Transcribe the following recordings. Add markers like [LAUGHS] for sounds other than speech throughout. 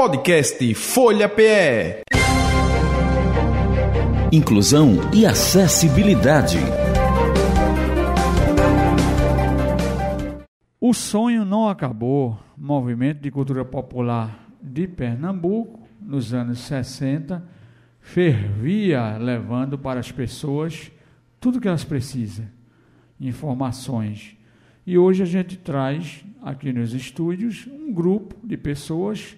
Podcast Folha PE. Inclusão e acessibilidade. O sonho não acabou. Movimento de cultura popular de Pernambuco, nos anos 60, fervia levando para as pessoas tudo que elas precisam, informações. E hoje a gente traz aqui nos estúdios um grupo de pessoas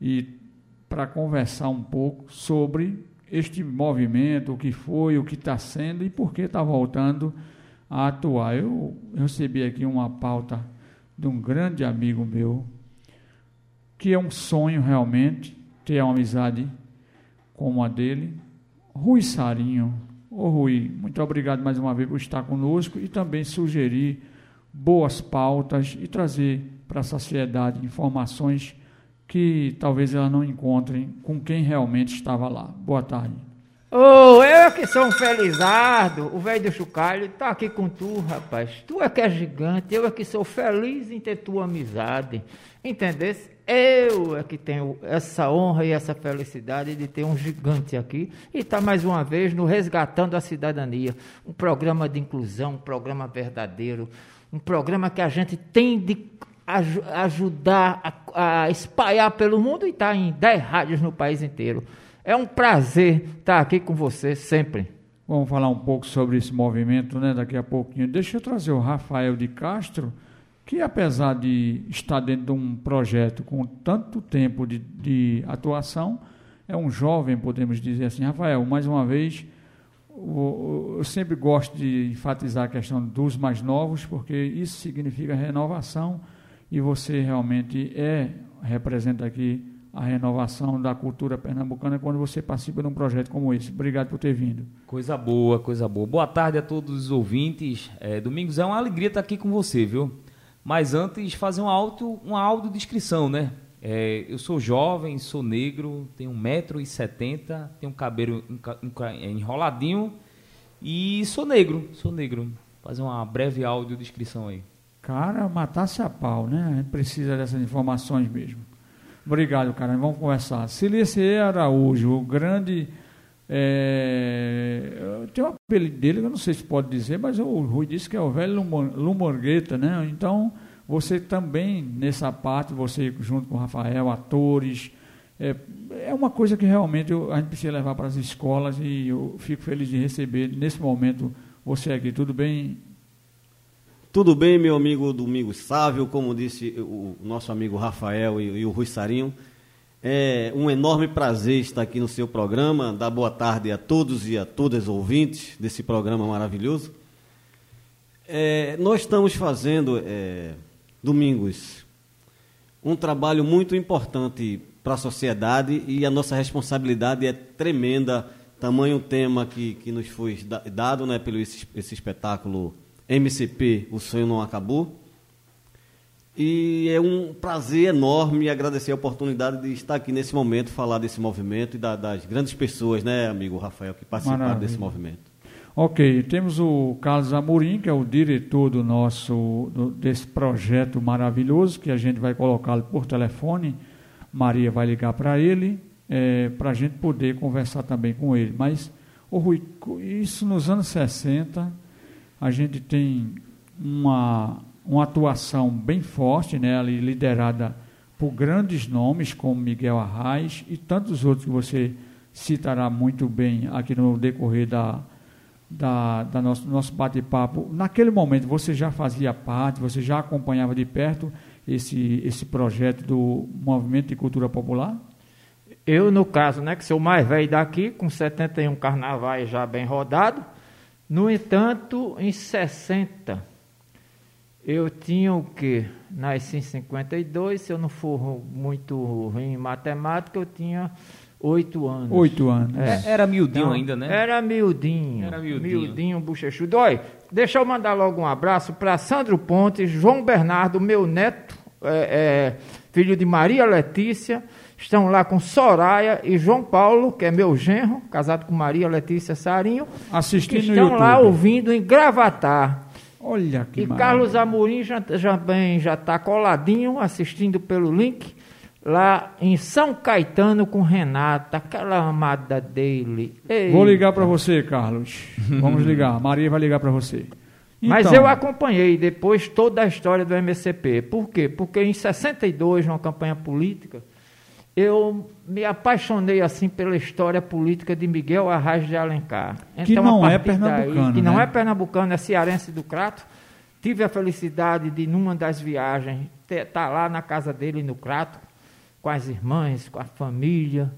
e para conversar um pouco sobre este movimento, o que foi, o que está sendo e por que está voltando a atuar. Eu recebi aqui uma pauta de um grande amigo meu, que é um sonho realmente ter uma amizade como a dele, Rui Sarinho. Ô Rui, muito obrigado mais uma vez por estar conosco e também sugerir boas pautas e trazer para a sociedade informações que talvez ela não encontrem com quem realmente estava lá. Boa tarde. Ô, oh, eu que sou um felizardo, o velho do chocalho tá aqui com tu, rapaz. Tu é que é gigante, eu é que sou feliz em ter tua amizade. Entendesse? Eu é que tenho essa honra e essa felicidade de ter um gigante aqui e tá mais uma vez no Resgatando a Cidadania. Um programa de inclusão, um programa verdadeiro, um programa que a gente tem de aj ajudar a, a, espalhar pelo mundo e está em 10 rádios no país inteiro. É um prazer estar aqui com você sempre. Vamos falar um pouco sobre esse movimento, né? Daqui a pouquinho. Deixa eu trazer o Rafael de Castro, que apesar de estar dentro de um projeto com tanto tempo de, de atuação, é um jovem, podemos dizer assim. Rafael, mais uma vez, eu sempre gosto de enfatizar a questão dos mais novos, porque isso significa renovação e você realmente é representa aqui a renovação da cultura pernambucana quando você participa de um projeto como esse. Obrigado por ter vindo. Coisa boa, coisa boa. Boa tarde a todos os ouvintes. É, Domingos, é uma alegria estar aqui com você, viu? Mas antes, fazer uma, auto, uma audiodescrição, né? É, eu sou jovem, sou negro, tenho 1,70m, tenho um cabelo enroladinho e sou negro, sou negro. Fazer uma breve audiodescrição aí. Cara, matasse a pau, né? A gente precisa dessas informações mesmo. Obrigado, cara. Vamos conversar. Silício Araújo, o grande. É, tem um apelido dele eu não sei se pode dizer, mas o Rui disse que é o velho Lumorgueta, né? Então, você também, nessa parte, você junto com o Rafael, atores, é, é uma coisa que realmente eu, a gente precisa levar para as escolas e eu fico feliz de receber nesse momento você aqui. Tudo bem, tudo bem, meu amigo Domingos Sávio, como disse o nosso amigo Rafael e, e, o Rui Sarinho. É um enorme prazer estar aqui no seu programa. Dar boa tarde a todos e a todas ouvintes desse programa maravilhoso. É, nós estamos fazendo, é, Domingos, um trabalho muito importante para a sociedade e a nossa responsabilidade é tremenda. Tamanho tema que, que nos foi dado né, pelo esse, esse espetáculo MCP, o sonho não acabou. E é um prazer enorme agradecer a oportunidade de estar aqui nesse momento, falar desse movimento e da, das grandes pessoas, né, amigo Rafael, que participaram Maravilha. desse movimento. Ok, temos o Carlos Amorim, que é o diretor do nosso do, desse projeto maravilhoso, que a gente vai colocá-lo por telefone. Maria vai ligar para ele, é, para a gente poder conversar também com ele. Mas, oh Rui, isso nos anos 60 a gente tem uma, uma atuação bem forte, né, ali, liderada por grandes nomes como Miguel Arraes e tantos outros que você citará muito bem aqui no decorrer da, da, da nosso, nosso bate-papo. Naquele momento você já fazia parte, você já acompanhava de perto esse, esse projeto do Movimento de Cultura Popular? Eu, no caso, né, que sou o mais velho daqui, com 71 carnavais já bem rodado, no entanto, em 60, eu tinha o quê? Nasci em 52, se eu não for muito ruim em matemática, eu tinha oito anos. Oito anos. É. Era miudinho então, ainda, né? Era miudinho. Era miudinho. Miudinho, bochechudo. Olha, deixa eu mandar logo um abraço para Sandro Pontes, João Bernardo, meu neto, é, é, filho de Maria Letícia, Estão lá com Soraya e João Paulo, que é meu genro, casado com Maria Letícia Sarinho. Assistindo que estão lá ouvindo em Gravatar. Olha que E maravilha. Carlos Amorim já, já bem já está coladinho, assistindo pelo link lá em São Caetano com Renata, aquela amada dele. Vou ligar Eita. para você, Carlos. Vamos ligar. Maria vai ligar para você. Mas Então, eu acompanhei depois toda a história do MCP. Por quê? Porque em 62, numa campanha política, eu me apaixonei assim pela história política de Miguel Arraes de Alencar. Que a não é partir daí- pernambucano, que não né? é pernambucano, é cearense do Crato. Tive a felicidade de, numa das viagens, estar lá na casa dele no Crato, com as irmãs, com a família.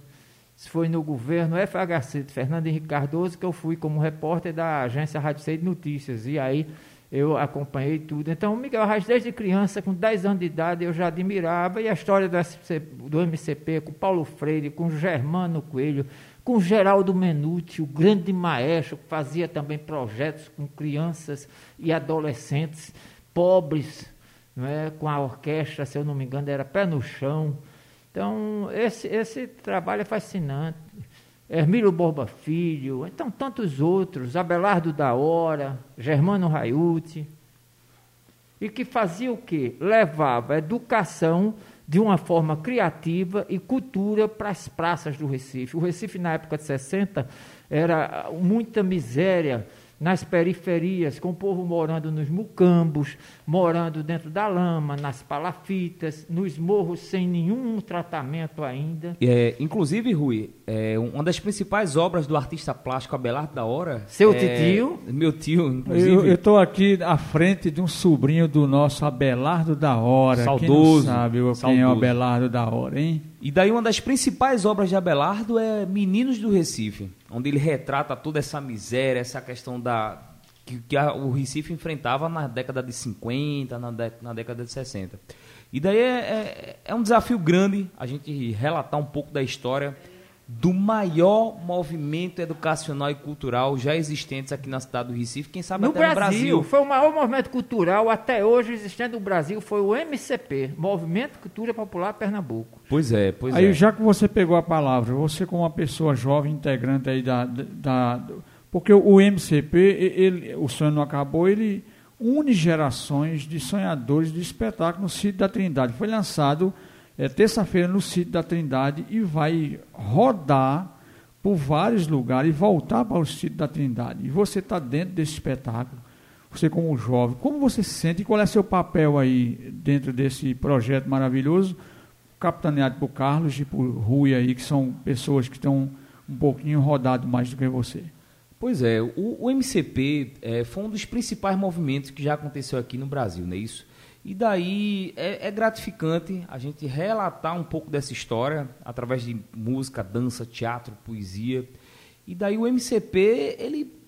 Isso foi no governo FHC de Fernando Henrique Cardoso que eu fui como repórter da agência Rádio Sei de Notícias. E aí eu acompanhei tudo. Então, o Miguel Arraes, desde criança, com 10 anos de idade, eu já admirava. E a história do, SC do MCP, com Paulo Freire, com Germano Coelho, com Geraldo Menuti, o grande maestro, que fazia também projetos com crianças e adolescentes pobres, não é? com a orquestra, se eu não me engano, era Pé no Chão. Então, esse, esse trabalho é fascinante. Hermílio Borba Filho, então tantos outros, Abelardo da Hora, Germano Raiuti, e que fazia o quê? Levava a educação de uma forma criativa e cultura para as praças do Recife. O Recife, na época de 60, era muita miséria nas periferias, com o povo morando nos mucambos, morando dentro da lama, nas palafitas, nos morros sem nenhum tratamento ainda. É, inclusive, Rui, é, uma das principais obras do artista plástico Abelardo da Hora. Seu é, titio? Meu tio, inclusive. Eu estou aqui à frente de um sobrinho do nosso Abelardo da Hora. Quem não Saudoso, sabe quem é o saudoso. Abelardo da Hora, hein? E daí uma das principais obras de Abelardo é Meninos do Recife, onde ele retrata toda essa miséria, essa questão da que, que a- o Recife enfrentava na década de 50, na, dé- na década de 60. E daí é, é, é um desafio grande a gente relatar um pouco da história do maior movimento educacional e cultural já existentes aqui na cidade do Recife, quem sabe No até Brasil, no Brasil. foi o maior movimento cultural até hoje existente no Brasil, foi o MCP, Movimento Cultura Popular Pernambuco. Pois é, pois aí, é. já que você pegou a palavra, você como uma pessoa jovem, integrante aí da... da, da- porque o MCP, e- ele, o sonho não acabou, ele une gerações de sonhadores de espetáculo no sítio da Trindade. Foi lançado é, terça-feira no sítio da Trindade e vai rodar por vários lugares e voltar para o sítio da Trindade. E você está dentro desse espetáculo, você como jovem, como você se sente e qual é seu papel aí dentro desse projeto maravilhoso, capitaneado por Carlos e por Rui aí, que são pessoas que estão um pouquinho rodado mais do que você. Pois é, o, o MCP é, foi um dos principais movimentos que já aconteceu aqui no Brasil, não é isso? E daí é, é gratificante a gente relatar um pouco dessa história através de música, dança, teatro, poesia. E daí o MCP, ele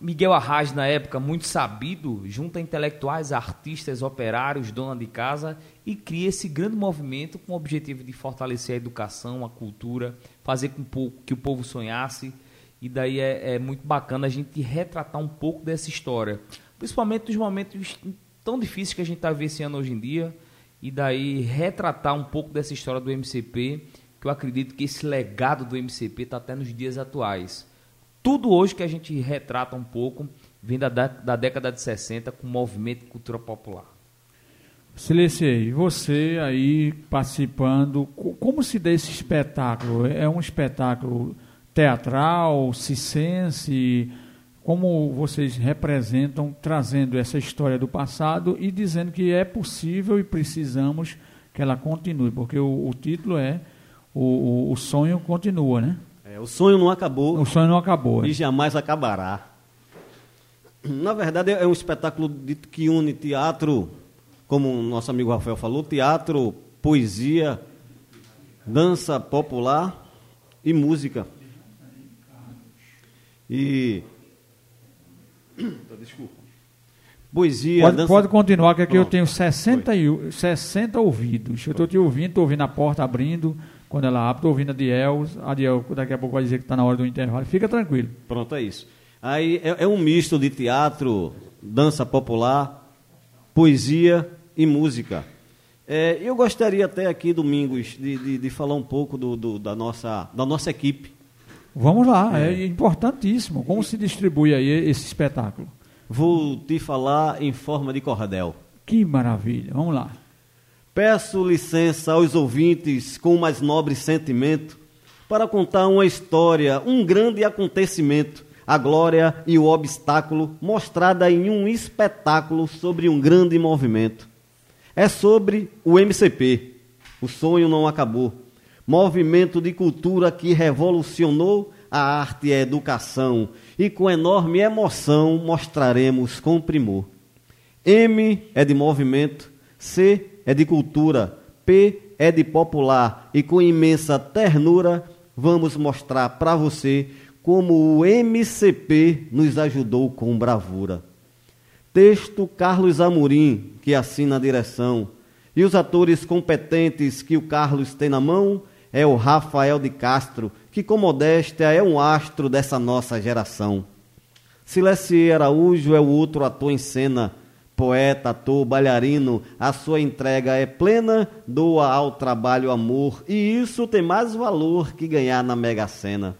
Miguel Arraes, na época, muito sabido, junta intelectuais, artistas, operários, dona de casa e cria esse grande movimento com o objetivo de fortalecer a educação, a cultura, fazer com que o povo sonhasse. E daí é, é muito bacana a gente retratar um pouco dessa história, principalmente nos momentos tão difíceis que a gente está vivenciando hoje em dia. E daí retratar um pouco dessa história do MCP, que eu acredito que esse legado do MCP está até nos dias atuais tudo hoje que a gente retrata um pouco vem da, da, da década de 60 com o movimento de cultura popular. Silenciei, você aí participando, co- como se dá esse espetáculo? É um espetáculo teatral, cicense? Como vocês representam, trazendo essa história do passado e dizendo que é possível e precisamos que ela continue? Porque o, o título é o, o, Sonho Continua, né? É, o sonho não acabou O sonho não acabou. e jamais acabará. Na verdade, é um espetáculo de- que une teatro, como o nosso amigo Rafael falou, teatro, poesia, dança popular e música. E. [COUGHS] Desculpa. Poesia, Pode, dança. pode continuar, que aqui eu Pronto. tenho 60, e o- 60 ouvidos. Eu estou te ouvindo, estou ouvindo a porta abrindo, quando ela abre, estou ouvindo a Diel. A Diel daqui a pouco vai dizer que está na hora do intervalo. Fica tranquilo. Pronto, é isso. Aí é, é um misto de teatro, dança popular, poesia e música. É, eu gostaria até aqui, Domingos, de, de, de falar um pouco do, do- da, nossa, da nossa equipe. Vamos lá, é, importantíssimo. Como se distribui aí esse espetáculo? Vou te falar em forma de cordel. Que maravilha, vamos lá. Peço licença aos ouvintes com o mais nobre sentimento para contar uma história, um grande acontecimento, a glória e o obstáculo mostrada em um espetáculo sobre um grande movimento. É sobre o MCP. O sonho não acabou. Movimento de cultura que revolucionou a arte e a educação e com enorme emoção mostraremos com primor. M é de movimento, C é de cultura, P é de popular e com imensa ternura vamos mostrar para você como o MCP nos ajudou com bravura. Texto Carlos Amorim, que assina a direção, e os atores competentes que o Carlos tem na mão é o Rafael de Castro, que com modéstia é um astro dessa nossa geração. Silesi Araújo é o outro ator em cena, poeta, ator, bailarino, a sua entrega é plena, doa ao trabalho amor, e isso tem mais valor que ganhar na Mega Sena.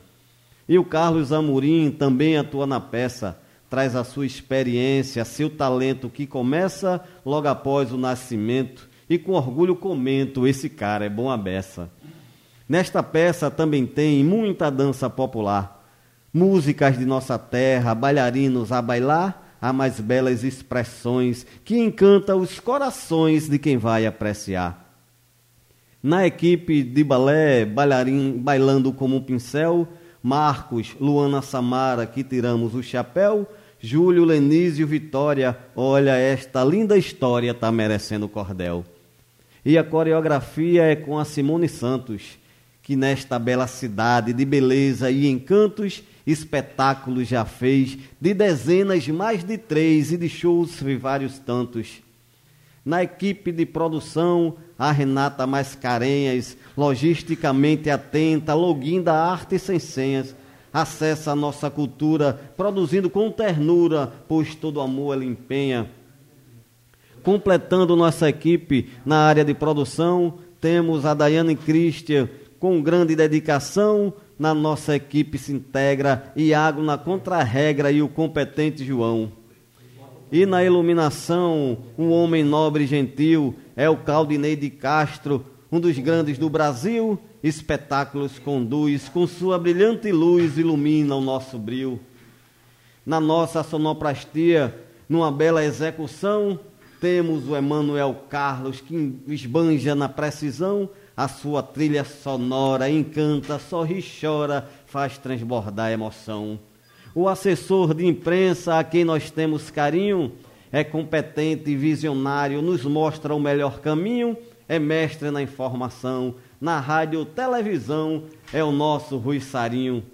E o Carlos Amorim também atua na peça, traz a sua experiência, seu talento que começa logo após o nascimento, e com orgulho comento: esse cara é bom a beça. Nesta peça também tem muita dança popular, músicas de nossa terra, bailarinos a bailar há mais belas expressões que encanta os corações de quem vai apreciar. Na equipe de balé, bailarim bailando como um pincel, Marcos, Luana Samara, que tiramos o chapéu, Júlio, Lenísio, Vitória, olha esta linda história, tá merecendo cordel. E a coreografia é com a Simone Santos, que nesta bela cidade de beleza e encantos espetáculos já fez, de dezenas, mais de três, e de shows vários tantos. Na equipe de produção, a Renata Mascarenhas, logisticamente atenta, login da arte sem senhas, acessa a nossa cultura, produzindo com ternura, pois todo amor ela empenha. Completando nossa equipe na área de produção, temos a Daiane Christian, com grande dedicação, na nossa equipe se integra Iago na contra-regra e o competente João. E na iluminação, um homem nobre e gentil é o Claudinei de Castro, um dos grandes do Brasil. Espetáculos conduz, com sua brilhante luz ilumina o nosso brilho. Na nossa sonoplastia, numa bela execução, temos o Emanuel Carlos que esbanja na precisão a sua trilha sonora encanta, sorri, chora, faz transbordar emoção. O assessor de imprensa a quem nós temos carinho é competente e visionário, nos mostra o melhor caminho, é mestre na informação, na rádio, televisão, é o nosso Rui Sarinho.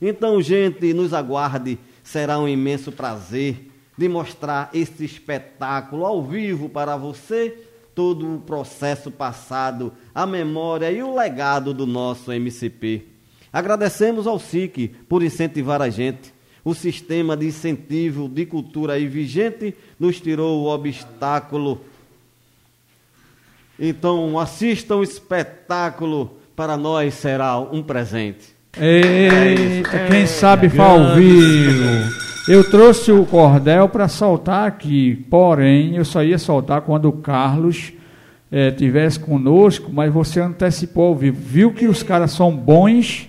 Então, gente, nos aguarde, será um imenso prazer de mostrar este espetáculo ao vivo para você todo o processo passado, a memória e o legado do nosso MCP. Agradecemos ao SIC por incentivar a gente. O sistema de incentivo de cultura aí vigente nos tirou o obstáculo. Então, assistam o espetáculo, para nós será um presente. Eita, é quem sabe faz ao vivo. Eu trouxe o cordel para soltar aqui, porém eu só ia soltar quando o Carlos é, tivesse conosco, mas você antecipou ao vivo. Viu que os caras são bons,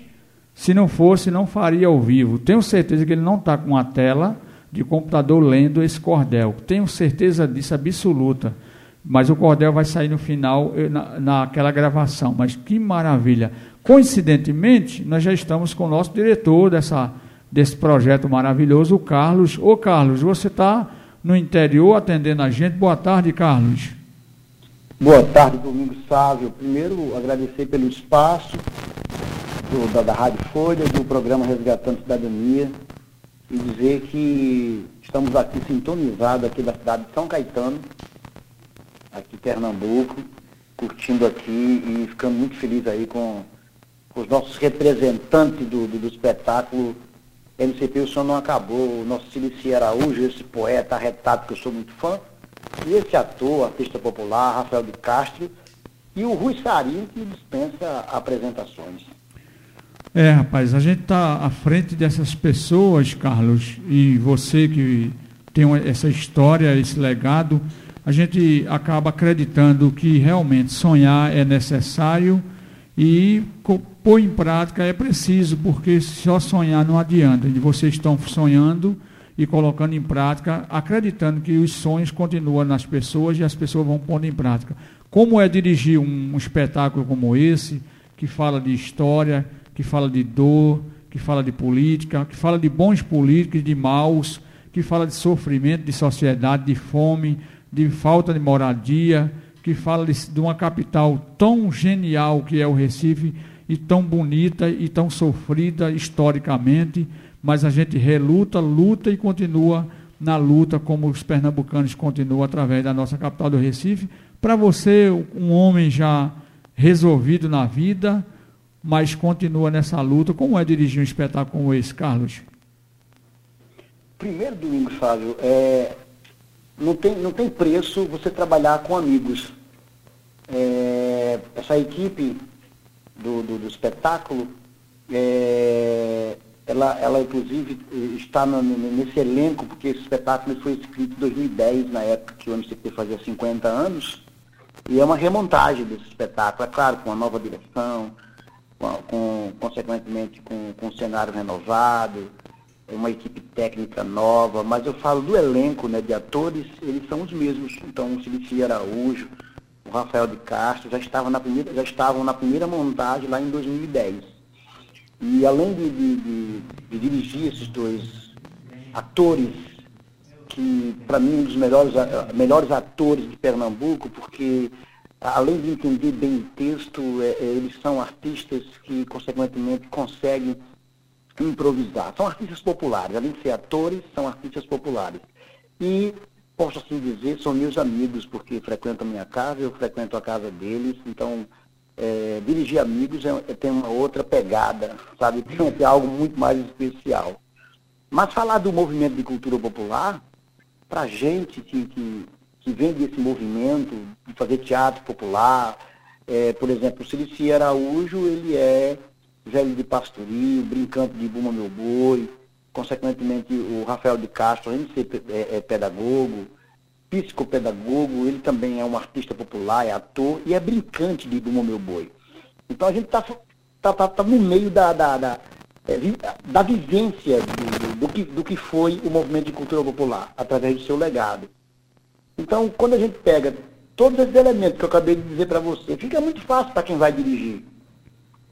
se não fosse, não faria ao vivo. Tenho certeza que ele não está com a tela de computador lendo esse cordel. Tenho certeza disso absoluta. Mas o cordel vai sair no final, na, naquela gravação. Mas que maravilha! Coincidentemente, nós já estamos com o nosso diretor dessa desse projeto maravilhoso, o Carlos. Ô Carlos, você está no interior atendendo a gente. Boa tarde, Carlos. Boa tarde, Domingo Sávio. Primeiro, agradecer pelo espaço do, da, da Rádio Folha, do programa Resgatando Cidadania, e dizer que estamos aqui sintonizados aqui da cidade de São Caetano, aqui em Pernambuco, curtindo aqui e ficando muito feliz aí com, com os nossos representantes do, do, do espetáculo MCP O Som Não Acabou, o nosso Silici Araújo, esse poeta arretado que eu sou muito fã, e esse ator, artista popular, Rafael de Castro, e o Rui Sarinho, que dispensa apresentações. É, rapaz, a gente está à frente dessas pessoas, Carlos, e você que tem essa história, esse legado, a gente acaba acreditando que realmente sonhar é necessário e pôr em prática é preciso, porque só sonhar não adianta. Vocês estão sonhando e colocando em prática, acreditando que os sonhos continuam nas pessoas e as pessoas vão pondo em prática. Como é dirigir um, um espetáculo como esse, que fala de história, que fala de dor, que fala de política, que fala de bons políticos, de maus, que fala de sofrimento, de sociedade, de fome, de falta de moradia, que fala de, uma capital tão genial que é o Recife, e tão bonita e tão sofrida historicamente, mas a gente reluta, luta e continua na luta, como os pernambucanos continuam através da nossa capital do Recife. Para você, um homem já resolvido na vida, mas continua nessa luta, como é dirigir um espetáculo como esse, Carlos? Primeiro, domingo, Fábio, é, não, tem, não tem preço você trabalhar com amigos. É, essa equipe do, do, do espetáculo, é, ela, ela inclusive está no, nesse elenco, porque esse espetáculo foi escrito em 2010, na época que o MCP fazia 50 anos, e é uma remontagem desse espetáculo, é claro, com uma nova direção, com, com consequentemente com, com um cenário renovado, uma equipe técnica nova, mas eu falo do elenco né, de atores, eles são os mesmos. Então, o Felipe Araújo, o Rafael de Castro já estavam na primeira, já estavam na primeira montagem lá em 2010. E além de, de, de, de dirigir esses dois atores, que para mim um dos melhores, melhores atores de Pernambuco, porque além de entender bem o texto, é, é, eles são artistas que consequentemente conseguem improvisar. São artistas populares, além de ser atores, são artistas populares. E posso assim dizer, são meus amigos, porque frequentam a minha casa, eu frequento a casa deles, então é, dirigir amigos é, é, tem uma outra pegada, sabe? Tem, algo muito mais especial. Mas falar do movimento de cultura popular, para gente que, que, que, vem desse movimento de fazer teatro popular, é, por exemplo, o Cilici Araújo, ele é velho de pastorio, brincando de Buma Meu Boi, consequentemente o Rafael de Castro, além de ser é, é pedagogo, psicopedagogo, ele também é um artista popular, é ator e é brincante de Buma Meu Boi. Então a gente está tá, tá, tá no meio da, da, da, é, da vivência do, do, que, do que foi o movimento de cultura popular, através do seu legado. Então, quando a gente pega todos esses elementos que eu acabei de dizer para você, fica muito fácil para quem vai dirigir.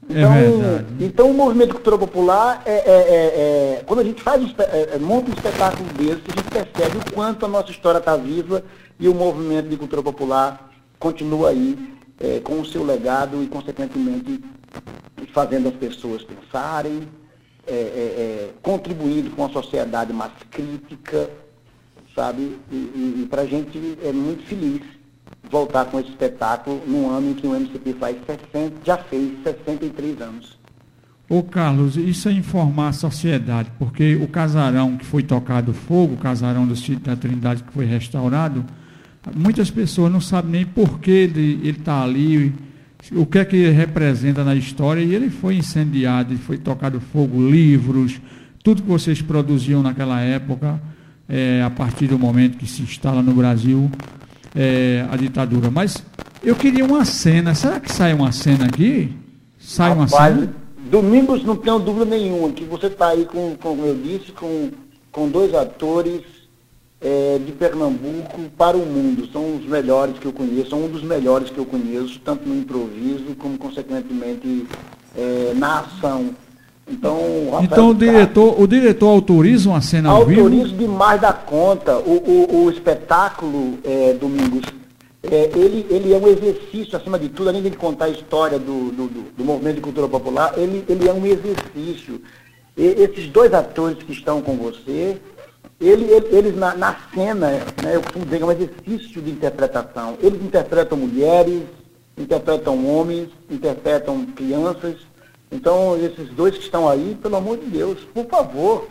É então, é então o movimento cultura popular, é, é, é, é quando a gente faz um, é, monta um espetáculo desse, a gente percebe o quanto a nossa história está viva e o movimento de cultura popular continua aí com o seu legado e, consequentemente, fazendo as pessoas pensarem, contribuindo com uma sociedade mais crítica, sabe? E, e, e para a gente é muito feliz voltar com esse espetáculo no ano em que o MCP faz 60, já fez 63 anos. Ô Carlos, isso é informar a sociedade, porque o casarão que foi tocado fogo, o casarão do sítio da Trindade que foi restaurado, muitas pessoas não sabem nem por que ele está ali, o que é que ele representa na história, e ele foi incendiado, foi tocado fogo, livros, tudo que vocês produziam naquela época, é, a partir do momento que se instala no Brasil, é, a ditadura. Mas eu queria uma cena. Será que sai uma cena aqui? Sai Rapaz, uma cena? Domingos não tenho dúvida nenhuma que você está aí com, como eu disse, com, com dois atores é, de Pernambuco para o mundo. São os melhores que eu conheço, são um dos melhores que eu conheço, tanto no improviso como, consequentemente, é, na ação. Então, o então o diretor, o diretor autoriza uma cena ao vivo? Autoriza demais da conta. O, o, o espetáculo, é, Domingos, é, ele, ele é um exercício, acima de tudo, além de contar a história do, do, do movimento de cultura popular, ele, ele é um exercício. E, esses dois atores que estão com você, ele, ele, eles na, na cena, né, eu costumo dizer, é um exercício de interpretação. Eles interpretam mulheres, interpretam homens, interpretam crianças, então, esses dois que estão aí, pelo amor de Deus, por favor,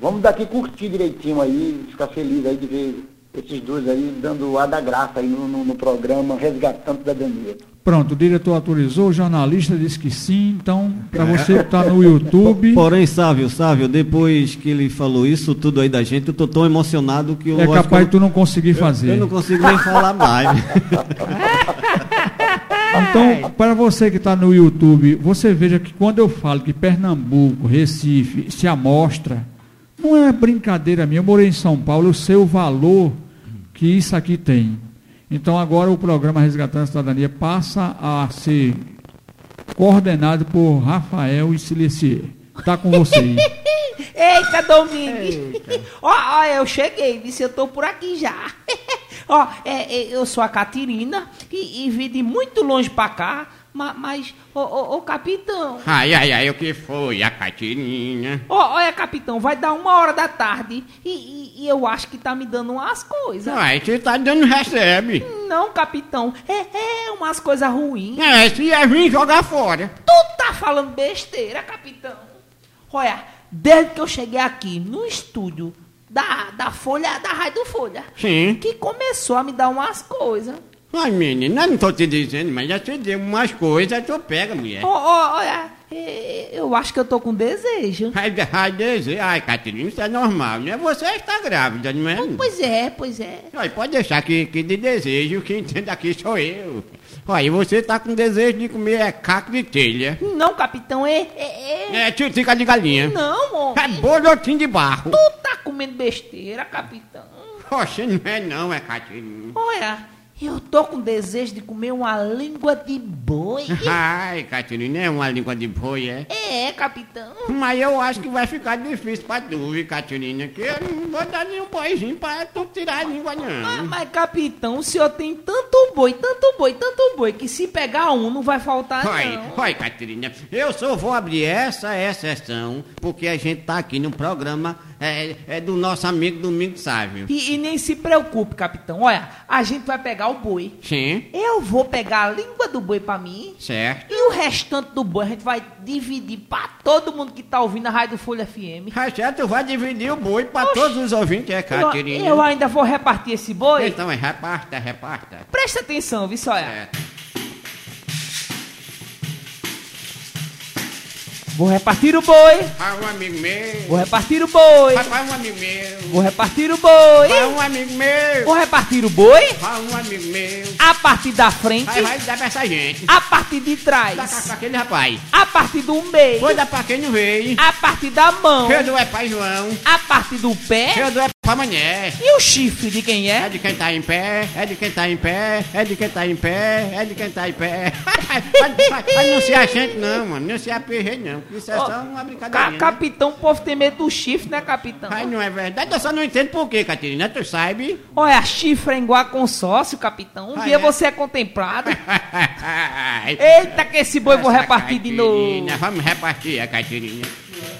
vamos daqui curtir direitinho aí, ficar feliz aí de ver esses dois aí dando o ar da graça aí no, no, no programa Resgatando Cidadania. Pronto, o diretor autorizou, o jornalista disse que sim, então, para você que está no YouTube. [LAUGHS] Porém, Sávio, Sávio, depois que ele falou isso tudo aí da gente, eu tô tão emocionado que eu É acho capaz de que tu não conseguir fazer. eu, eu não consigo nem falar mais. [LAUGHS] Então, para você que está no YouTube, você veja que quando eu falo que Pernambuco, Recife se amostra, não é brincadeira minha. Eu morei em São Paulo, eu sei o valor que isso aqui tem. Então, agora o programa Resgatando a Cidadania passa a ser coordenado por Rafael e Silicier. Está com você aí. [LAUGHS] Eita, Domingues! Ó, ó, eu cheguei, disse, eu tô por aqui já. [LAUGHS] Ó, é, é, eu sou a Catirina e, e vim de muito longe pra cá, ma- mas, ô, ô, ô, capitão, Ai, ai, ai, o que foi? A Catirinha. ó, olha, capitão, vai dar uma hora da tarde e, e- e eu acho que tá me dando umas coisas. Ai, você tá dando recebe. Não, capitão, é, é umas coisas ruins. É, se é vir jogar fora. Tu tá falando besteira, capitão. Olha, desde que eu cheguei aqui no estúdio da, da Folha, da Rádio Folha, Sim. que começou a me dar umas coisas. Ai, menina, não tô te dizendo, mas já te dei umas coisas, tu pega, mulher. Ó, ó, olha, é, eu acho que eu tô com desejo. Ai, ai, desejo. Ai, Catarina, isso é normal, né? Você está grávida, não é? Pois é, pois é. Ai, pode deixar que, que de desejo, quem entende aqui sou eu. Olha, e você tá com desejo de comer é caco de telha. Não, capitão, é. É, é. É, titica de galinha. Não, É homem. bolotinho de barro. Tu tá comendo besteira, capitão. Poxa, não é não, é Catarina. Olha, eu tô com desejo de comer uma língua de boi. [LAUGHS] Ai, Catarina, é uma língua de boi, é? É, capitão. Mas eu acho que vai ficar difícil pra tu, viu, Catarina? Que eu não vou dar nenhum boizinho pra tu tirar a língua, Mas, não. mas, capitão, o senhor tem tanto boi, tanto boi, tanto boi, que se pegar um não vai faltar, Oi, não. oi, Catarina. Eu só vou abrir essa exceção, porque a gente tá aqui no programa é, é do nosso amigo Domingo Sávio. E, e nem se preocupe, capitão. Olha, a gente vai pegar o boi. Sim, Eu vou pegar a língua do boi pra mim. certo. E o restante do boi a gente vai dividir pra todo mundo que tá ouvindo a Rádio Folha FM. Mas certo, tu vai dividir o boi pra todos os ouvintes, é, Eu, Catarina? eu ainda vou repartir esse boi. Então, é, reparta, reparta. Presta atenção, viu, olha. Certo. Vou repartir o boi. Vai um amigo meu. Vou repartir o boi. Vai um amigo meu. Vou repartir o boi. Vai um amigo meu. Vou repartir o boi. Vai um amigo meu. A partir da frente. Vai, vai dar pra essa gente. A partir de Dá trás. pra aquele rapaz. A partir do meio. Foi dar pra quem não veio. A partir da mão. Eu dou é pra João. A partir do pé. Eu dou é pra mulher. E o chifre de quem É é? de quem tá em pé, é de quem tá em pé, é de quem tá em pé, é de quem tá em pé. Mas- não se a gente não, mano. Não se aperreia não. Isso é Ó, só uma Ca brincadeira. né? capitão, o povo tem medo do chifre, né, capitão? Ai, não é verdade. Eu só não entendo por quê, Catarina. Tu sabe? Olha, chifre é igual a consórcio, capitão. Um Ah, dia é? você é contemplado. [LAUGHS] Eita, que esse boi eu vou repartir de novo. Vamos repartir a Catarina.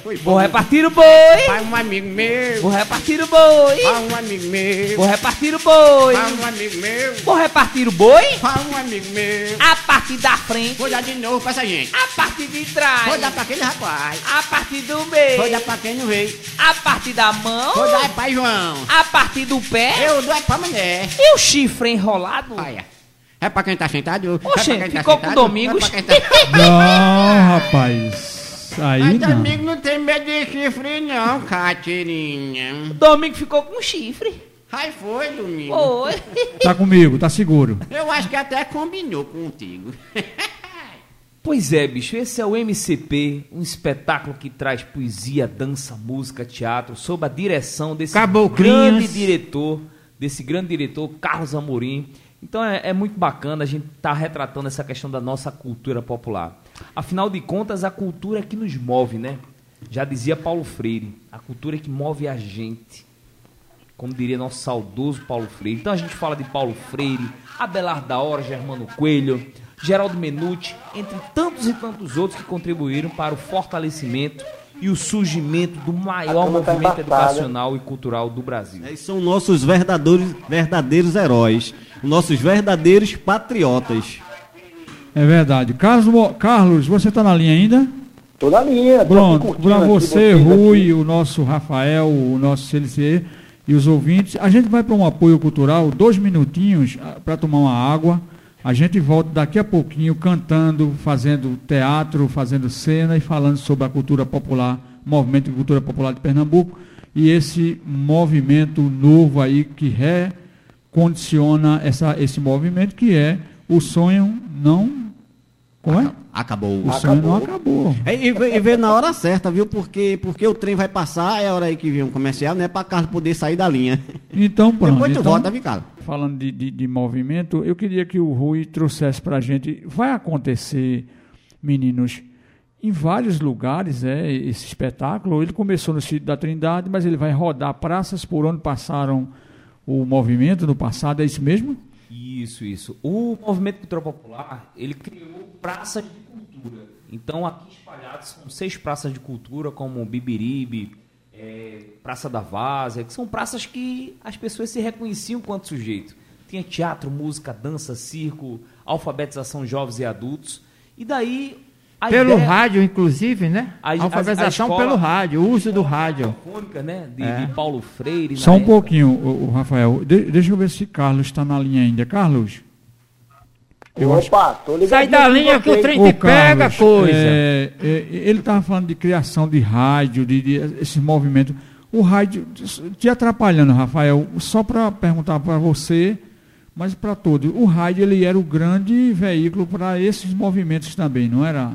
Foi Vou repartir o boi. Vai um amigo meu. Vou repartir o boi. Vai um amigo meu. Vou repartir o boi. Vai um amigo meu. Vou repartir o boi. Vai um amigo meu. A partir da frente. Vou dar de novo pra essa gente. A partir de trás. Vou dar pra aquele rapaz. A partir do meio. Vou dar pra quem não veio. A partir da mão. Vou dar pra João. A partir do pé. Eu dou é pra mulher. E o chifre enrolado? Olha. É pra quem tá sentado? Oxe, é pra quem tá ficou com sentado? Domingos. É tá... [LAUGHS] Não, rapaz. Aí Mas não. amigo não tem medo de chifre não, Catirinha. Domingo ficou com chifre. Ai, foi, Domingo. Oi. Tá comigo, tá seguro. Eu acho que até combinou contigo. [LAUGHS] Pois é, bicho, esse é o MCP, um espetáculo que traz poesia, dança, música, teatro, sob a direção desse grande diretor, desse grande diretor, Carlos Amorim. Então é, é muito bacana a gente estar retratando essa questão da nossa cultura popular. Afinal de contas, a cultura é que nos move, né? Já dizia Paulo Freire, a cultura é que move a gente como diria nosso saudoso Paulo Freire. Então a gente fala de Paulo Freire, Abelardo da Hora, Germano Coelho, Geraldo Menuti, entre tantos e tantos outros que contribuíram para o fortalecimento e o surgimento do maior tá movimento educacional e cultural do Brasil. Esses são nossos verdadeiros, verdadeiros heróis, nossos verdadeiros patriotas. É verdade. Carlos, Carlos você tá na linha ainda? Tô na linha. Pronto, para você, Rui, aqui. o nosso Rafael, o nosso CLC, e os ouvintes. A gente vai para um apoio cultural, dois minutinhos para tomar uma água. A gente volta daqui a pouquinho cantando, fazendo teatro, fazendo cena e falando sobre a cultura popular, movimento de cultura popular de Pernambuco e esse movimento novo aí que recondiciona essa, esse movimento que é o sonho não como é? Acabou. O sonho não acabou. É, E, e veio na hora certa, viu? Porque, porque o trem vai passar, é a hora aí que vem um comercial, né? Pra Carlos poder sair da linha. Então, pronto. Depois tu então, volta, viu, Carlos? falando de, de, de movimento, eu queria que o Rui trouxesse para a gente. Vai acontecer, meninos, em vários lugares, é, esse espetáculo. Ele começou no sítio da Trindade, mas ele vai rodar praças por onde passaram o movimento no passado, é isso mesmo? Isso, isso. O movimento cultural popular, ele criou praças de cultura. Então, aqui espalhados são seis praças de cultura, como Bibiribe, eh, Praça da Várzea, que são praças que as pessoas se reconheciam quanto sujeito. Tinha teatro, música, dança, circo, alfabetização jovens e adultos. E daí... a Pelo ideia- rádio, inclusive, né? a- a- a Alfabetização escola- pelo rádio, o uso do rádio. radiofônica, né? De, É. de Paulo Freire. na Só um época. pouquinho, o, Rafael. De- deixa eu ver se Carlos está na linha ainda. Carlos? Eu acho Opa, tô ligado. Sai da linha que o trem te pega, coisa. é, é, ele estava falando de criação de rádio, de, de esses movimentos. O rádio, te atrapalhando, Rafael, só para perguntar para você, mas para todos. O rádio ele era o grande veículo para esses movimentos também, não era?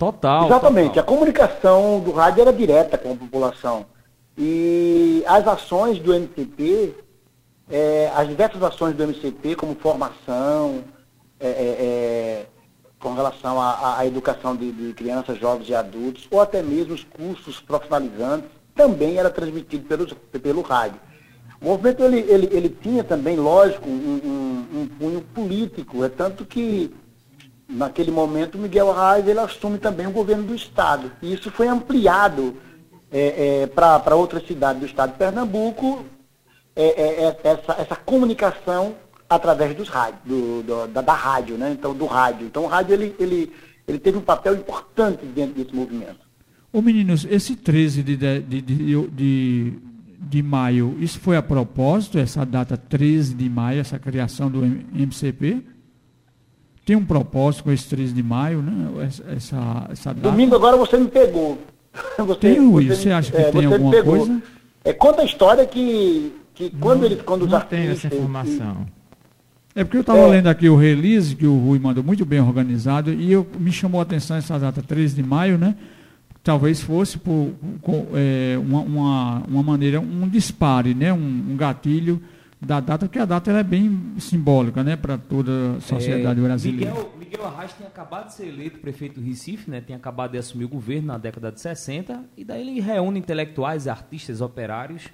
Total. Exatamente, total. a comunicação do rádio era direta com a população. E as ações do MCP, é, as diversas ações do MCP, como formação, é, é, é, com relação à, educação de, de crianças, jovens e adultos, ou até mesmo os cursos profissionalizantes, também era transmitido pelos, pelo rádio. O movimento ele, ele, ele tinha também, lógico, um, um, um punho político, é tanto que naquele momento, Miguel Arraes ele assume também o governo do Estado. E isso foi ampliado para outras cidades do Estado de Pernambuco, é, é, é, essa, essa comunicação através dos rádios, do, do- da, da rádio, né? Então, do rádio. Então, o rádio ele, ele, ele teve um papel importante dentro desse movimento. Ô meninos, esse 13 de, de, de, de, de- maio, isso foi a propósito, essa data 13 de maio, essa criação do MCP? Tem um propósito com esse 13 de maio, né? Essa, essa, data. Domingo agora você me pegou. [LAUGHS] Você, Tem, Rui? me- Você acha que é, tem você alguma coisa? É, conta a história que, que quando eles, quando os Não tenho artistas... essa informação. É porque eu estava É. lendo aqui o release que o Rui mandou muito bem organizado e eu, me chamou a atenção essa data 13 de maio, né? Talvez fosse por, com, é, uma, uma, uma maneira, um dispare, né? Um, um gatilho da data, porque a data é bem simbólica, né? Para toda a sociedade É, brasileira. Miguel, Miguel Arraes tinha acabado de ser eleito prefeito do Recife, né? Tinha acabado de assumir o governo na década de 60 e daí ele reúne intelectuais, artistas, operários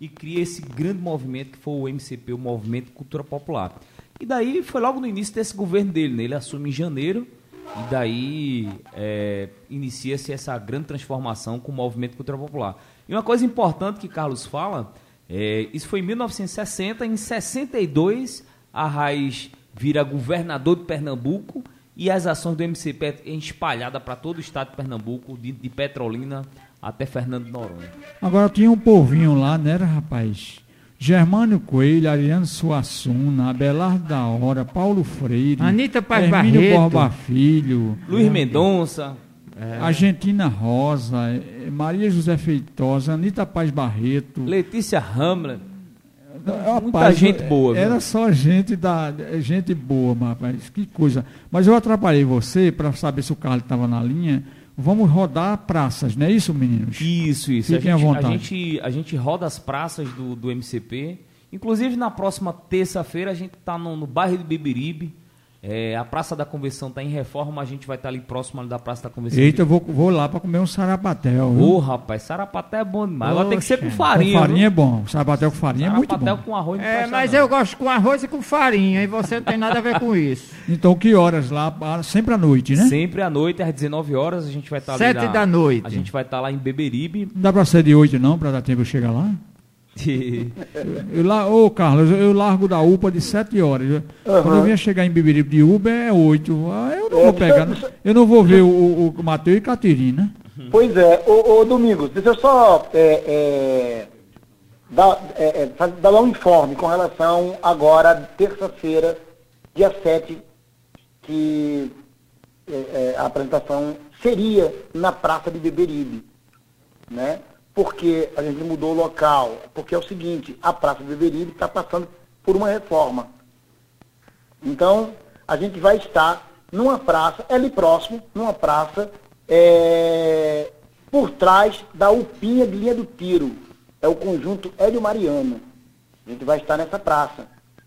e cria esse grande movimento que foi o MCP, o Movimento Cultura Popular. E daí foi logo no início desse governo dele, né? Ele assume em janeiro e daí é, inicia-se essa grande transformação com o Movimento Cultura Popular. E uma coisa importante que Carlos fala, é, isso foi em 1960, em 62 Arraes vira governador de Pernambuco e as ações do MCP é espalhada para todo o estado de Pernambuco, de, de Petrolina até Fernando Noronha. Agora tinha um povinho lá, né, rapaz? Germânio Coelho, Ariano Suassuna, Abelardo da Hora, Paulo Freire, Anitta Paz Hermínio Barreto. Borba Filho, Luiz Mendonça, Argentina Rosa, eh, Maria José Feitosa, Anitta Paz Barreto. Letícia Hamlet. Rapaz, muita gente boa, viu? Era só gente da gente boa, rapaz, que coisa. Mas eu atrapalhei você para saber se o Carlos estava na linha. Vamos rodar praças, não é isso, meninos? Isso, isso. Fiquem a, à gente, vontade. A gente, a gente roda as praças do, do MCP. Inclusive, na próxima terça-feira, a gente está no, no bairro do Beberibe. É, a Praça da Convenção está em reforma, a gente vai estar ali próximo ali da Praça da Convenção. Eita, eu vou, vou lá para comer um sarapatel. Ô, rapaz, sarapaté é bom demais. Agora tem que ser com farinha. com farinha é viu? bom. Sarapatel com farinha é muito Sarapatel bom. com arroz não É, mas não. eu gosto com arroz e com farinha, e você não tem nada a ver com isso. [LAUGHS] Então, que horas lá? Ah, Sempre à noite, né? Sempre à noite, às 19 horas, a gente vai estar ali. Sete na- da noite. A gente vai estar lá em Beberibe. Não dá para ser de 8 não, para dar tempo de eu chegar lá? Eu lá, ô Carlos, eu, eu largo da UPA de 7 horas. Eu- Quando eu vinha chegar em Beberibe de Uber é 8. Ah, eu não É, vou pegar. deixa- não. Eu não vou ver o, o, o Matheus e Caterina. Pois é, ô, ô Domingos, deixa eu só é, é, dar, é, é, dar um informe com relação agora, terça-feira, dia 7, que é, é, a apresentação seria na Praça de Beberibe, né? Porque a gente mudou o local, porque é o seguinte, a Praça Beberibe está passando por uma reforma. Então, a gente vai estar numa praça, é ali próximo, numa praça, é, por trás da Upinha de Linha do Tiro. É o conjunto Hélio Mariano. A gente vai estar nessa praça.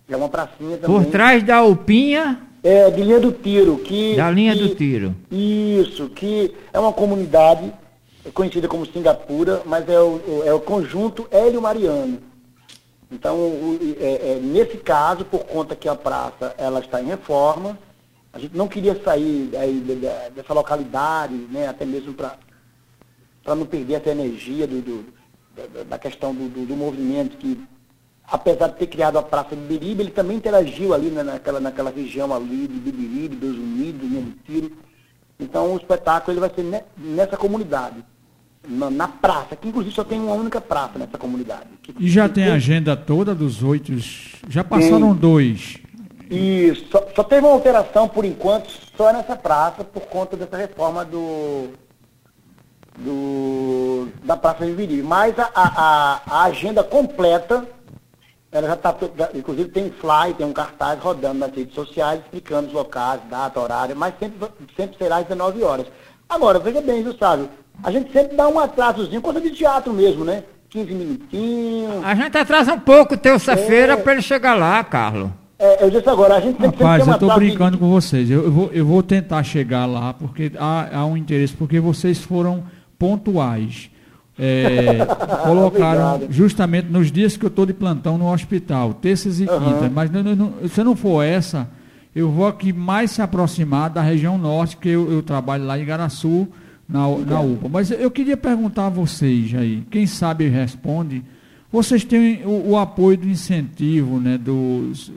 É uma pracinha também. Por trás da Alpinha, É, de Linha do Tiro. Que, da linha que- do tiro. Isso, que é uma comunidade conhecida como Singapura, mas é o, é o conjunto Hélio Mariano. Então, o- é- é, nesse caso, por conta que a praça ela está em reforma, a gente não queria sair aí de- de- dessa localidade, né, até mesmo para não perder essa energia do, do- da, questão do, do- movimento que, apesar de ter criado a Praça de Biribe, ele também interagiu ali né, naquela, naquela região ali de Biribe, dos Unidos, né, do Tiro. Então, o espetáculo ele vai ser ne- nessa comunidade, na, na praça, que inclusive só tem uma única praça nessa comunidade. que- E já que tem a agenda toda dos oito. Já passaram dois. Isso, só, só teve uma alteração por enquanto, só nessa praça, por conta dessa reforma do, do da Praça de Viri. Mas a, a, a- agenda completa, ela já está, inclusive tem fly, tem um cartaz rodando nas redes sociais, explicando os locais, data, horário, mas sempre, sempre será às 19 horas. Agora, veja bem, viu, Sábio? A gente sempre dá um atrasozinho, coisa de teatro mesmo, né? 15 minutinhos. A gente atrasa um pouco terça-feira É. para ele chegar lá, Carlos. É, eu disse agora, a gente sempre, Rapaz, eu tem tô atraso de- brincando com vocês. Eu, eu vou, eu vou tentar chegar lá, porque há, há um interesse, porque vocês foram pontuais. É, [LAUGHS] colocaram Obrigado. justamente nos dias que eu estou de plantão no hospital, terças e Aham. quintas. Mas não- não- se não for essa, eu vou aqui mais se aproximar da região norte, que eu, eu trabalho lá em Igaraçu, na, na UPA. Mas eu queria perguntar a vocês aí, quem sabe responde. Vocês têm o, o apoio do incentivo, né, dos,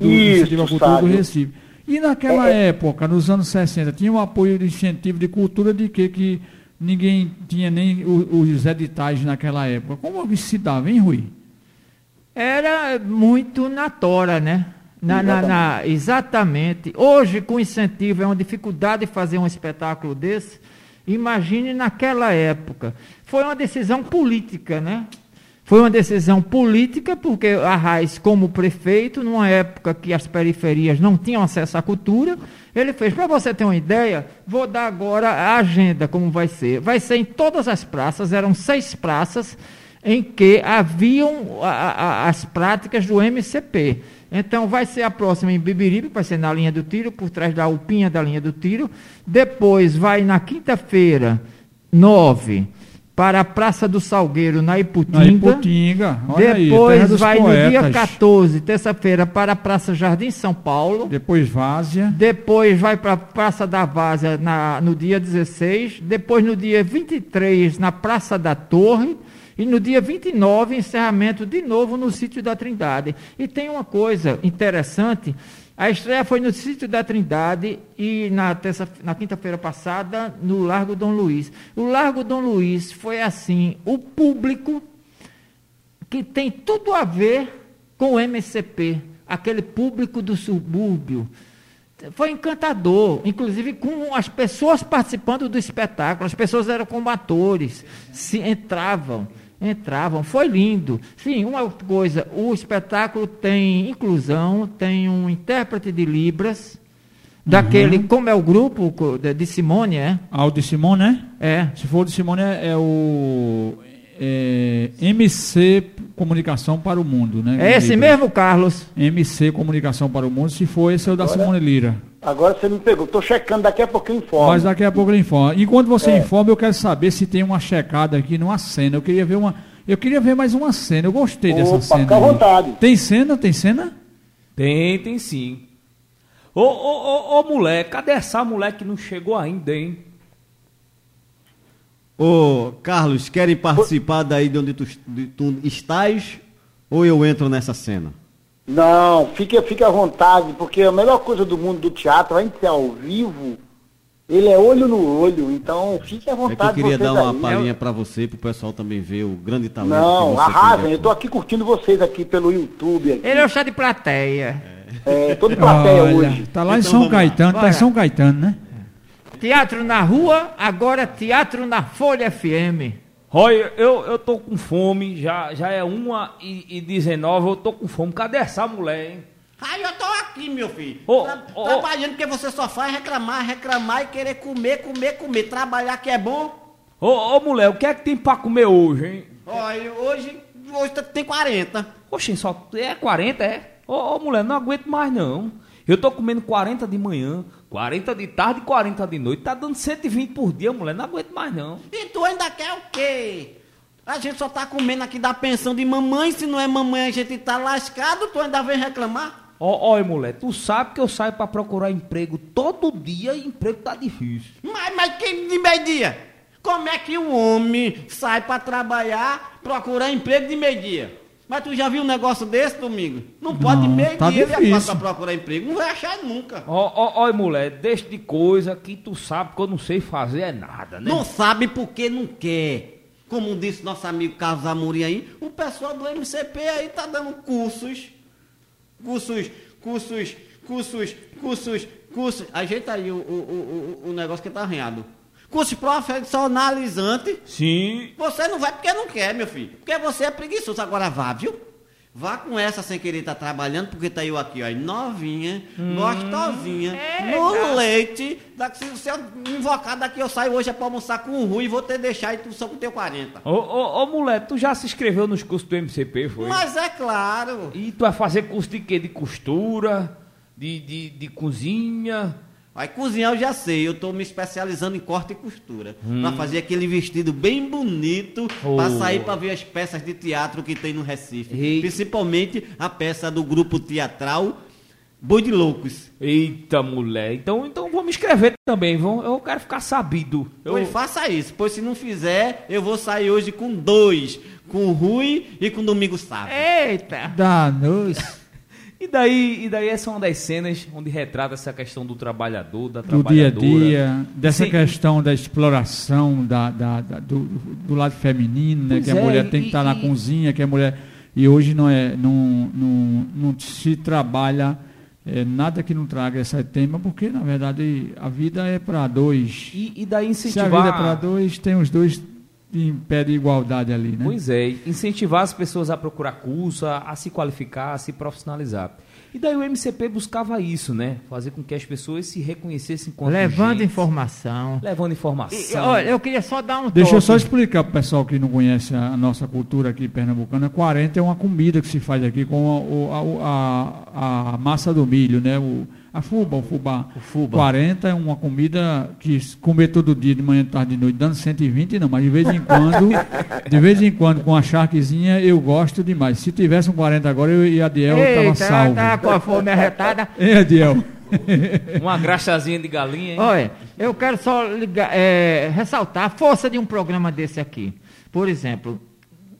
do Isso, incentivo à cultura do Sábio. Recife. E naquela É, época, nos anos 60, tinha o apoio de incentivo de cultura de que, que ninguém tinha nem os editais naquela época. Como se dava, hein, Rui? Era muito na tora, né? Na, na- na- exatamente. Hoje, com incentivo, é uma dificuldade fazer um espetáculo desse. Imagine naquela época. Foi uma decisão política, né? Foi uma decisão política, porque a Raiz, como prefeito, numa época que as periferias não tinham acesso à cultura, ele fez. Para você ter uma ideia, vou dar agora a agenda, como vai ser. Vai ser em todas as praças, eram seis praças, em que haviam a- a- as práticas do MCP. Então, vai ser a próxima em Bibiribe, vai ser na linha do tiro, por trás da Alpinha da linha do tiro. Depois, vai na quinta-feira, 9, para a Praça do Salgueiro, na Iputinga. Na Iputinga, olha aí, Depois, dos vai no dia poetas. 14, terça-feira, para a Praça Jardim São Paulo. Depois Várzea. Depois vai para a Praça da Várzea na, no dia 16. Depois no dia 23 na Praça da Torre. E no dia 29, encerramento de novo no sítio da Trindade. E tem uma coisa interessante. A estreia foi no sítio da Trindade e na, terça, na quinta-feira passada no Largo Dom Luiz. O Largo Dom Luiz foi assim, o público que tem tudo a ver com o MCP, aquele público do subúrbio. Foi encantador, inclusive com as pessoas participando do espetáculo. As pessoas eram como atores, se entravam, entravam. Foi lindo. Sim, uma coisa, o espetáculo tem inclusão, tem um intérprete de libras, daquele, como é o grupo de de Simone, é? Ah, o de Simone, né? É. Se for o de Simone, é, é o é, MC Comunicação para o Mundo, né? É esse mesmo, Carlos? MC Comunicação para o Mundo. Se for esse, é o da Agora- Simone Lira. Agora você me pegou, estou checando, daqui a pouco eu informo. Mas daqui a pouco ele informa. Enquanto você É. informa, eu quero saber se tem uma checada aqui numa cena. Eu queria ver uma. Eu queria ver mais uma cena. Eu gostei dessa Opa, cena. fica à vontade. Tem cena? Tem cena? Tem, tem sim. Ô, ô, ô, ô, moleque, cadê essa mulher que não chegou ainda, hein? Ô, Carlos, querem participar daí de onde tu, de tu estás? Ou eu entro nessa cena? Não, fique, fique à vontade, porque a melhor coisa do mundo do teatro, além de ser ao vivo, Ele é olho no olho, então fique à É que eu vontade queria dar uma aí. palhinha pra você, pro pessoal também ver o grande talento Não, arrasem. Eu tô aqui curtindo vocês aqui pelo YouTube. Aqui. Ele é o chá de plateia. É, tô de plateia Olha, hoje. tá lá em Então São vamos lá. Caetano, tá em. São Caetano, né? Teatro na rua, agora teatro na Folha FM. Olha, eu, eu tô com fome, já, já é 1 e, e 19, eu tô com fome. Cadê essa mulher, hein? Aí eu tô aqui, meu filho. Ô, tra- ô, trabalhando porque você só faz reclamar, reclamar e querer comer, comer, comer. Trabalhar que é bom. Ô, ô mulher, o que é que tem pra comer hoje, hein? Olha, hoje, hoje tem 40. Oxe, só é 40, é? Ô, ô, mulher, não aguento mais não. Eu tô comendo 40 de manhã, 40 de tarde e 40 de noite. Tá dando 120 por dia, mulher. Não aguento mais não. E tu ainda quer o quê? A gente só tá comendo aqui da pensão de mamãe. Se não é mamãe, a gente tá lascado. Tu ainda vem reclamar? Ó, ó, mulher, tu sabe que eu saio pra procurar emprego todo dia e emprego tá difícil. Mas, mas quem de meio-dia? Como é que o homem sai pra trabalhar, procurar emprego de meio-dia? Mas tu já viu um negócio desse, Domingo? Não pode de Não, meio-dia tá ele acorda pra procurar emprego. Não vai achar nunca. Ó, ó, ó, mulher, deixa de coisa que tu sabe que eu não sei fazer é nada, né? Não sabe porque não quer. Como disse nosso amigo Carlos Amorim aí, o pessoal do MCP aí tá dando cursos. Cursos, cursos, cursos, cursos, cursos. Ajeita aí o, o, o, o negócio que tá arranhado. Curso profissionalizante. Sim. Você não vai porque não quer, meu filho. Porque você é preguiçoso. Agora vá, viu? Vá com essa sem querer estar trabalhando, porque tá eu aqui, ó, novinha, gostosinha, no leite. Daqui, se eu invocar daqui, eu saio hoje é pra almoçar com o Rui e vou te deixar e tu só com teu 40. Ô, ô, ô, mulher, tu já se inscreveu nos cursos do MCP, foi? Mas é claro. E tu vai fazer curso de quê? De costura? De, de, de cozinha? Aí cozinhar eu já sei, eu tô me especializando em corte e costura. Pra fazer aquele vestido bem bonito, pra Oh. sair pra ver as peças de teatro que tem no Recife. Eita. Principalmente a peça do grupo teatral Boi de Loucos. Eita, mulher. Então, então vou me inscrever também, vão. Eu quero ficar sabido. Eu... Pois faça isso, pois se não fizer, eu vou sair hoje com dois. Com o Rui e com o Domingo Sábado. Eita! Danos. E daí, e daí essa é uma das cenas onde retrata essa questão do trabalhador, da do dia a dia, dessa Sim. questão da exploração da, da- da- do, do lado feminino, né? Que a é, mulher tem que estar na e- cozinha, que a mulher. E hoje não é, não, não, não se trabalha é, nada que não traga esse tema, porque na verdade a vida é para dois. E, e daí Se a incentivar. vida é para dois, tem os dois em pé de igualdade ali, né? Pois é, incentivar as pessoas a procurar curso, a, a se qualificar, a se profissionalizar. E daí o MCP buscava isso, né? Fazer com que as pessoas se reconhecessem enquanto Levando gente, informação. levando E, informação. olha, eu queria só dar um Deixa eu só toque. explicar para o pessoal que não conhece a, nossa cultura aqui pernambucana. 40 é uma comida que se faz aqui com a- a- a massa do milho, né? O, a fuba, o fubá. O fuba. 40 é uma comida que comer todo dia, de manhã, tarde e noite, dando 120 não, mas de vez em quando, [LAUGHS] de vez em quando, com a charquezinha, eu gosto demais. Se tivesse um 40 agora, eu e a Adiel estava salvo. tá com a fome arretada. [LAUGHS] Hein, Adiel? [LAUGHS] Uma graxazinha de galinha, hein? Olha, eu quero só ligar, é, ressaltar a força de um programa desse aqui. Por exemplo,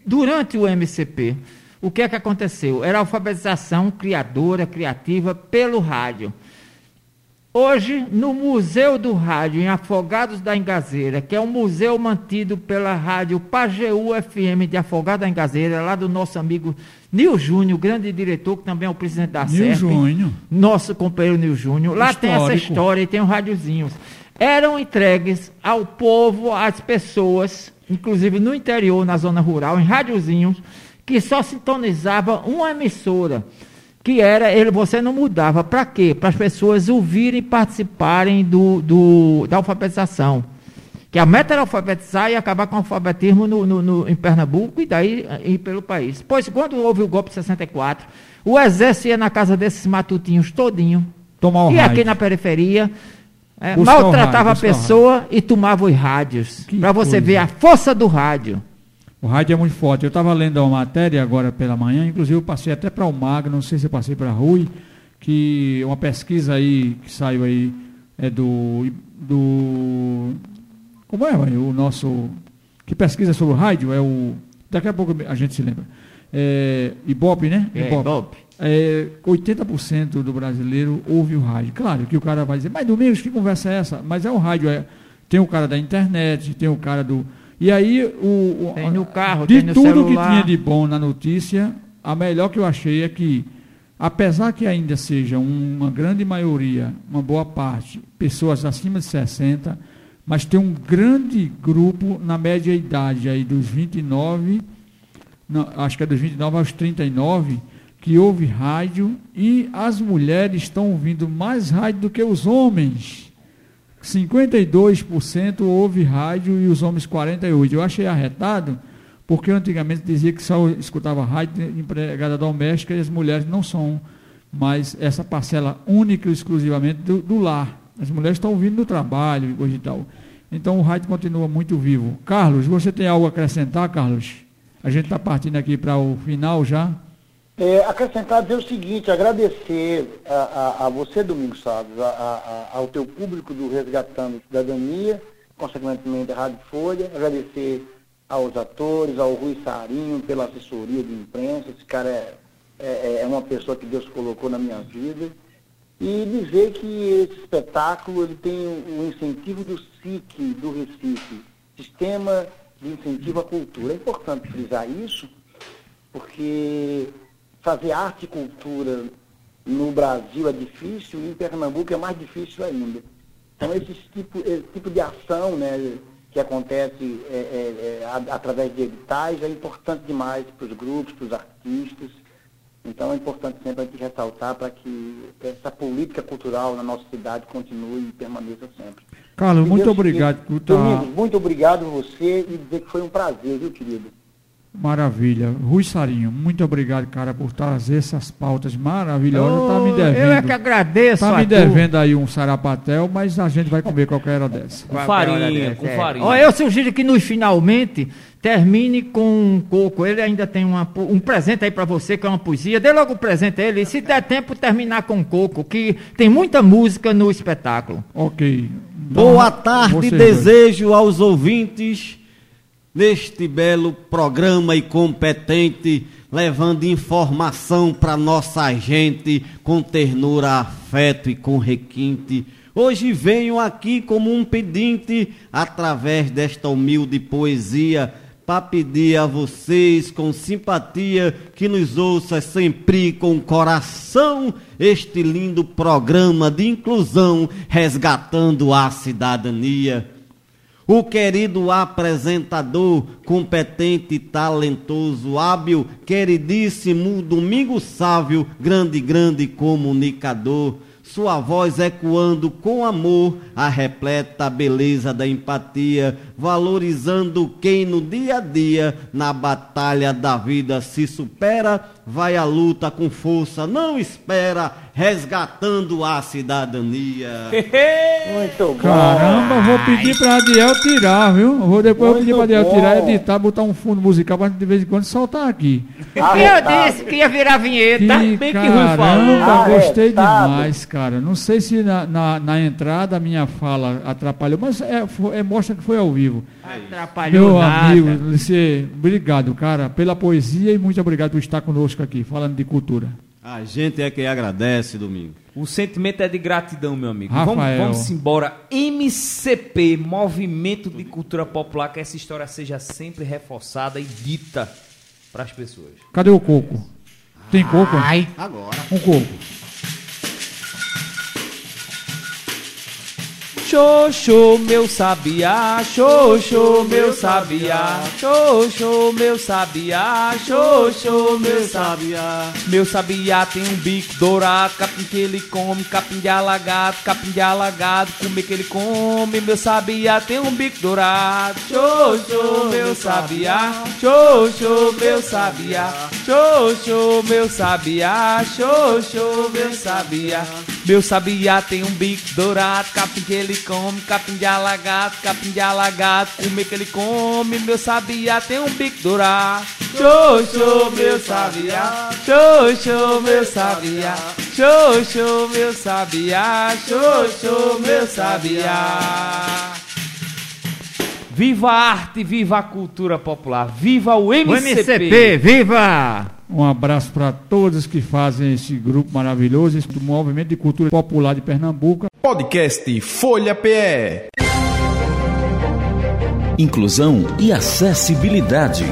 durante o MCP, o que é que aconteceu? Era alfabetização criadora, criativa pelo rádio. Hoje, no Museu do Rádio, em Afogados da Engazeira, que é um museu mantido pela rádio Pajeú FM de Afogados da Engazeira, lá do nosso amigo Nil Júnior, grande diretor, que também é o presidente da Nil SERP. Júnior. Nosso companheiro Nil Júnior. Lá tem essa Histórico. história e tem os radiozinhos. Eram entregues ao povo, às pessoas, inclusive no interior, na zona rural, em radiozinhos, que só sintonizava uma emissora que era ele você não mudava. Para quê? Para as pessoas ouvirem e participarem do, do- da alfabetização. Que a meta era alfabetizar e acabar com o alfabetismo no, no- no- em Pernambuco e daí ir pelo país. Pois quando houve o golpe de 64 o exército ia na casa desses matutinhos todinho. Tomar o e rádio. aqui na periferia o maltratava rádio, a pessoa e tomava os rádios. Para você coisa. ver a força do rádio O rádio é muito forte. Eu estava lendo uma matéria agora pela manhã, inclusive eu passei até para o Magno, não sei se eu passei para a Rui, que uma pesquisa aí que saiu aí é do. do como é, vai, o nosso. Que pesquisa sobre o rádio? É o. Daqui a pouco a gente se lembra. é, Ibope, né? É, Ibope. É, 80% do brasileiro ouve o rádio. Claro que o cara vai dizer, mas Domingos, que conversa é essa? Mas é o rádio, é, tem o cara da internet, tem o cara do. E aí, o, Tem no carro, de tem no tudo celular. que tinha de bom na notícia, a melhor que eu achei é que, apesar que ainda seja uma grande maioria, uma boa parte, pessoas acima de 60, mas tem um grande grupo na média idade aí dos 29, não, acho que é dos 29 aos 39, que ouve rádio e as mulheres estão ouvindo mais rádio do que os homens. 52% ouve rádio e os homens 48%. Eu achei arretado, porque antigamente dizia que só escutava rádio empregada doméstica e as mulheres não são mais essa parcela única e exclusivamente do, do lar. As mulheres estão ouvindo no trabalho e coisa e tal. Então o rádio continua muito vivo. Carlos, você tem algo a acrescentar, Carlos? A gente está partindo aqui para o final já. É, acrescentar dizer o seguinte, agradecer a, a, a você, Domingos Salles, a, ao teu público do Resgatando Cidadania, consequentemente a Rádio Folha, agradecer aos atores, ao Rui Sarinho pela assessoria de imprensa, esse cara é, é, é uma pessoa que Deus colocou na minha vida, e dizer que esse espetáculo ele tem o incentivo do SIC do Recife, Sistema de Incentivo à Cultura. É importante frisar isso, porque fazer arte e cultura no Brasil é difícil e em Pernambuco é mais difícil ainda. Então [LAUGHS] esse tipo, esse tipo de ação né, que acontece é, é, é, através de editais é importante demais para os grupos, para os artistas. Então é importante sempre a gente ressaltar para que essa política cultural na nossa cidade continue e permaneça sempre. Carlos, E muito Deus obrigado por estar. Domingos, muito obrigado a você e dizer que foi um prazer, viu, querido? Maravilha. Rui Sarinho, muito obrigado, cara, por trazer essas pautas maravilhosas. tá me Oh, devendo. Eu é que agradeço Tá me tu. devendo aí um sarapatel, mas a gente vai comer qualquer hora dessa. Com farinha, dessa, com é. farinha. Ó, eu sugiro que nos finalmente termine com um coco. Ele ainda tem uma um presente aí pra você, que é uma poesia. Dê logo o presente a ele. E se der tempo, terminar com coco, que tem muita música no espetáculo. Ok. Boa tarde, desejo aos ouvintes deste belo programa e competente, levando informação para nossa gente com ternura, afeto e com requinte. Hoje venho aqui como um pedinte, através desta humilde poesia, para pedir a vocês com simpatia que nos ouça sempre com coração este lindo programa de inclusão resgatando a cidadania. O querido apresentador, competente, talentoso, hábil, queridíssimo Domingo Sávio, grande, grande comunicador. Sua voz ecoando com amor a repleta beleza da empatia, valorizando quem no dia a dia, na batalha da vida se supera, vai à luta com força, não espera, resgatando a cidadania. Muito bom. Caramba, vou pedir pra Adiel tirar, viu? Vou depois eu Muito pedir pra Adiel bom. tirar, editar, botar um fundo musical pra de vez em quando soltar aqui. Arretado. Eu disse que ia virar vinheta. Que bem que Rui falou. caramba, gostei demais, cara. Não sei se na, na, na entrada a minha fala atrapalhou, mas é, foi- é, mostra que foi ao vivo. Atrapalhou Meu nada. amigo, você, obrigado, cara, pela poesia e muito obrigado por estar conosco aqui, falando de cultura. A gente é quem agradece, Domingo. O sentimento é de gratidão, meu amigo. Vamos, vamos embora. MCP, Movimento de Cultura Popular, que essa história seja sempre reforçada e dita para as pessoas. Cadê o coco? Tem coco? Ai, Agora. Um coco. Xoxô, meu sabiá, xoxô, meu sabiá, xoxô, meu sabiá, xoxô, meu sabiá. Meu sabiá tem um bico dourado, capim que ele come, capim de alagado, capim de alagado, comer que ele come. Meu sabiá tem um bico dourado, xoxô, meu sabiá, xoxô, meu sabiá, xoxô, meu sabiá, xoxô, meu sabiá. Meu sabiá tem um bico dourado, capim que ele come, capim de alagado, capim de alagado, comer que ele come. Meu sabiá tem um bico dourado. Xoxô, meu sabiá, xoxô, meu sabiá, xoxô, meu sabiá, xoxô, meu sabiá. Viva a arte, viva a cultura popular, viva o MCP. O MCP, viva! Um abraço para todos que fazem esse grupo maravilhoso, esse do Movimento de Cultura Popular de Pernambuco. Podcast Folha PE. Inclusão e acessibilidade.